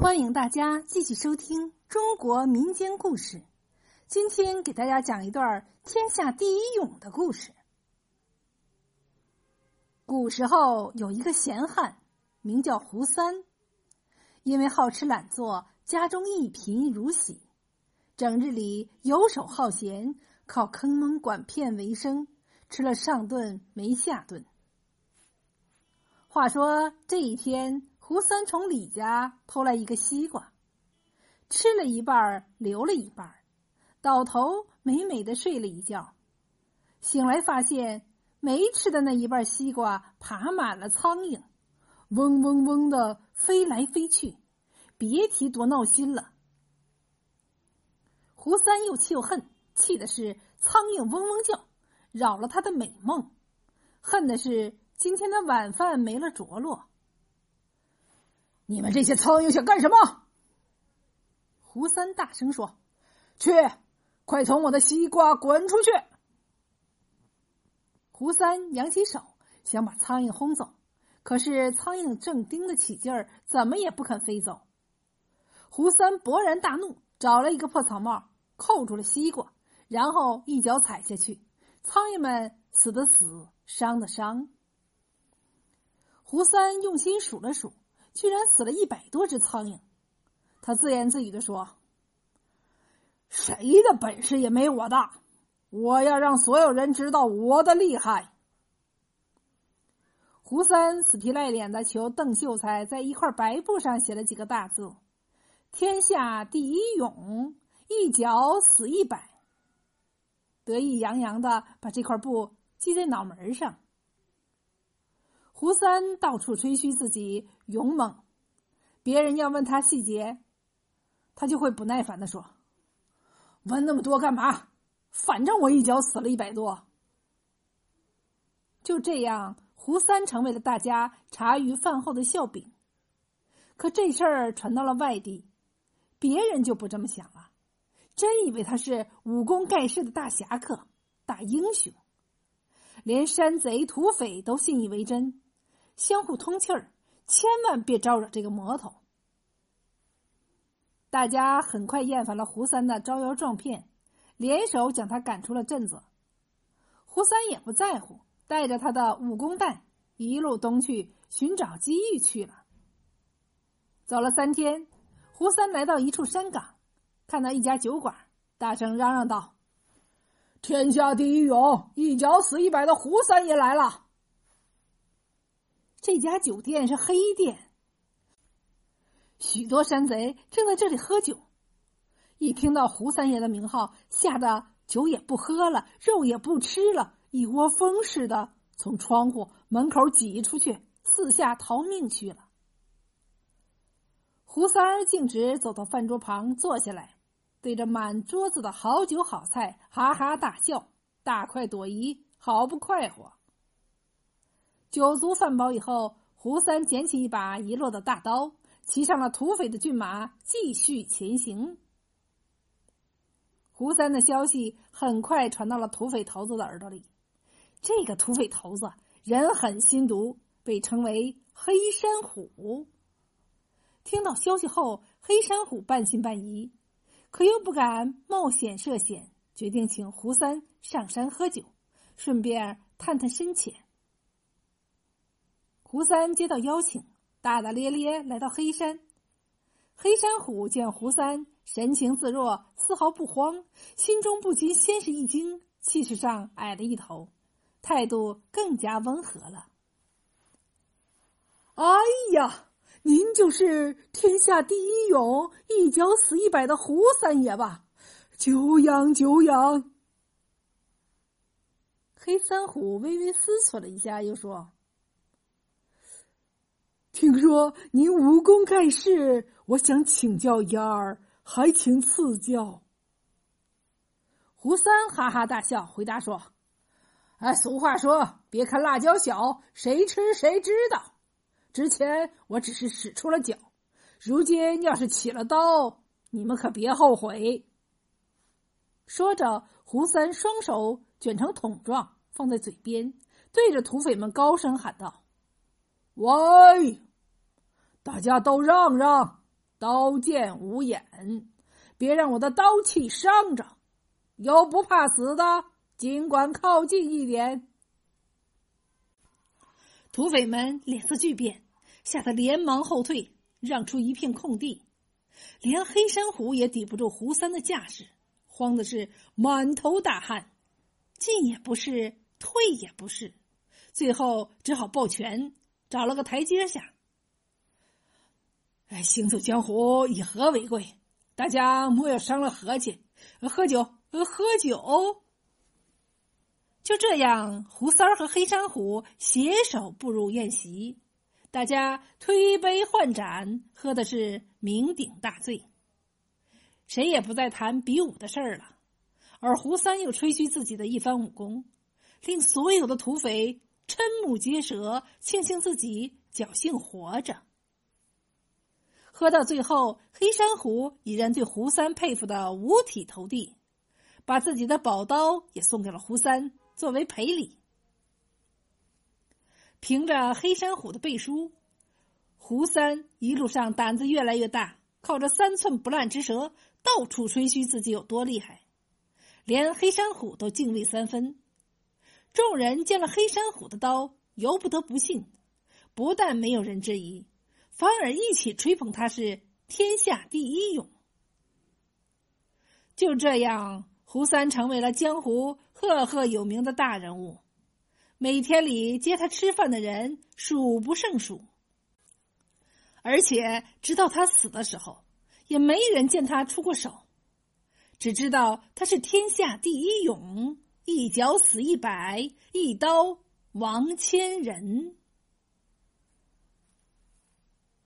欢迎大家继续收听中国民间故事。今天给大家讲一段天下第一勇的故事。古时候有一个闲汉，名叫胡三，因为好吃懒做，家中一贫如洗，整日里游手好闲，靠坑蒙拐骗为生，吃了上顿没下顿。话说这一天。胡三从李家偷来一个西瓜，吃了一半留了一半倒头美美的睡了一觉。醒来发现没吃的那一半西瓜爬满了苍蝇，嗡嗡嗡的飞来飞去，别提多闹心了。胡三又气又恨，气的是苍蝇嗡嗡叫，扰了他的美梦；恨的是今天的晚饭没了着落。你们这些苍蝇想干什么？胡三大声说：“去，快从我的西瓜滚出去！”胡三扬起手想把苍蝇轰走，可是苍蝇正盯得起劲儿，怎么也不肯飞走。胡三勃然大怒，找了一个破草帽扣住了西瓜，然后一脚踩下去，苍蝇们死的死，伤的伤。胡三用心数了数。居然死了一百多只苍蝇，他自言自语的说：“谁的本事也没我大，我要让所有人知道我的厉害。”胡三死皮赖脸的求邓秀才在一块白布上写了几个大字：“天下第一勇，一脚死一百。”得意洋洋的把这块布系在脑门上。胡三到处吹嘘自己勇猛，别人要问他细节，他就会不耐烦的说：“问那么多干嘛？反正我一脚死了一百多。”就这样，胡三成为了大家茶余饭后的笑柄。可这事儿传到了外地，别人就不这么想了，真以为他是武功盖世的大侠客、大英雄，连山贼土匪都信以为真。相互通气儿，千万别招惹这个魔头。大家很快厌烦了胡三的招摇撞骗，联手将他赶出了镇子。胡三也不在乎，带着他的武功袋一路东去寻找机遇去了。走了三天，胡三来到一处山岗，看到一家酒馆，大声嚷嚷道：“天下第一勇，一脚死一百的胡三爷来了！”这家酒店是黑店，许多山贼正在这里喝酒。一听到胡三爷的名号，吓得酒也不喝了，肉也不吃了，一窝蜂似的从窗户门口挤出去，四下逃命去了。胡三儿径直走到饭桌旁坐下来，对着满桌子的好酒好菜哈哈大笑，大快朵颐，好不快活。酒足饭饱以后，胡三捡起一把遗落的大刀，骑上了土匪的骏马，继续前行。胡三的消息很快传到了土匪头子的耳朵里。这个土匪头子人狠心毒，被称为黑山虎。听到消息后，黑山虎半信半疑，可又不敢冒险涉险，决定请胡三上山喝酒，顺便探探深浅。胡三接到邀请，大大咧咧来到黑山。黑山虎见胡三神情自若，丝毫不慌，心中不禁先是一惊，气势上矮了一头，态度更加温和了。哎呀，您就是天下第一勇，一脚死一百的胡三爷吧？久仰久仰。黑三虎微微思索了一下，又说。听说您武功盖世，我想请教一二，还请赐教。胡三哈哈大笑，回答说：“哎，俗话说，别看辣椒小，谁吃谁知道。之前我只是使出了脚，如今要是起了刀，你们可别后悔。”说着，胡三双手卷成筒状，放在嘴边，对着土匪们高声喊道：“喂！”大家都让让，刀剑无眼，别让我的刀气伤着。有不怕死的，尽管靠近一点。土匪们脸色巨变，吓得连忙后退，让出一片空地。连黑山虎也抵不住胡三的架势，慌的是满头大汗，进也不是，退也不是，最后只好抱拳，找了个台阶下。哎，行走江湖以和为贵，大家莫要伤了和气。喝酒，喝酒。就这样，胡三儿和黑山虎携手步入宴席，大家推杯换盏，喝的是酩酊大醉。谁也不再谈比武的事儿了，而胡三又吹嘘自己的一番武功，令所有的土匪瞠目结舌，庆幸自己侥幸活着。喝到最后，黑山虎已然对胡三佩服的五体投地，把自己的宝刀也送给了胡三。作为赔礼，凭着黑山虎的背书，胡三一路上胆子越来越大，靠着三寸不烂之舌，到处吹嘘自己有多厉害，连黑山虎都敬畏三分。众人见了黑山虎的刀，由不得不信，不但没有人质疑，反而一起吹捧他是天下第一勇。就这样。胡三成为了江湖赫赫有名的大人物，每天里接他吃饭的人数不胜数。而且直到他死的时候，也没人见他出过手，只知道他是天下第一勇，一脚死一百，一刀亡千人。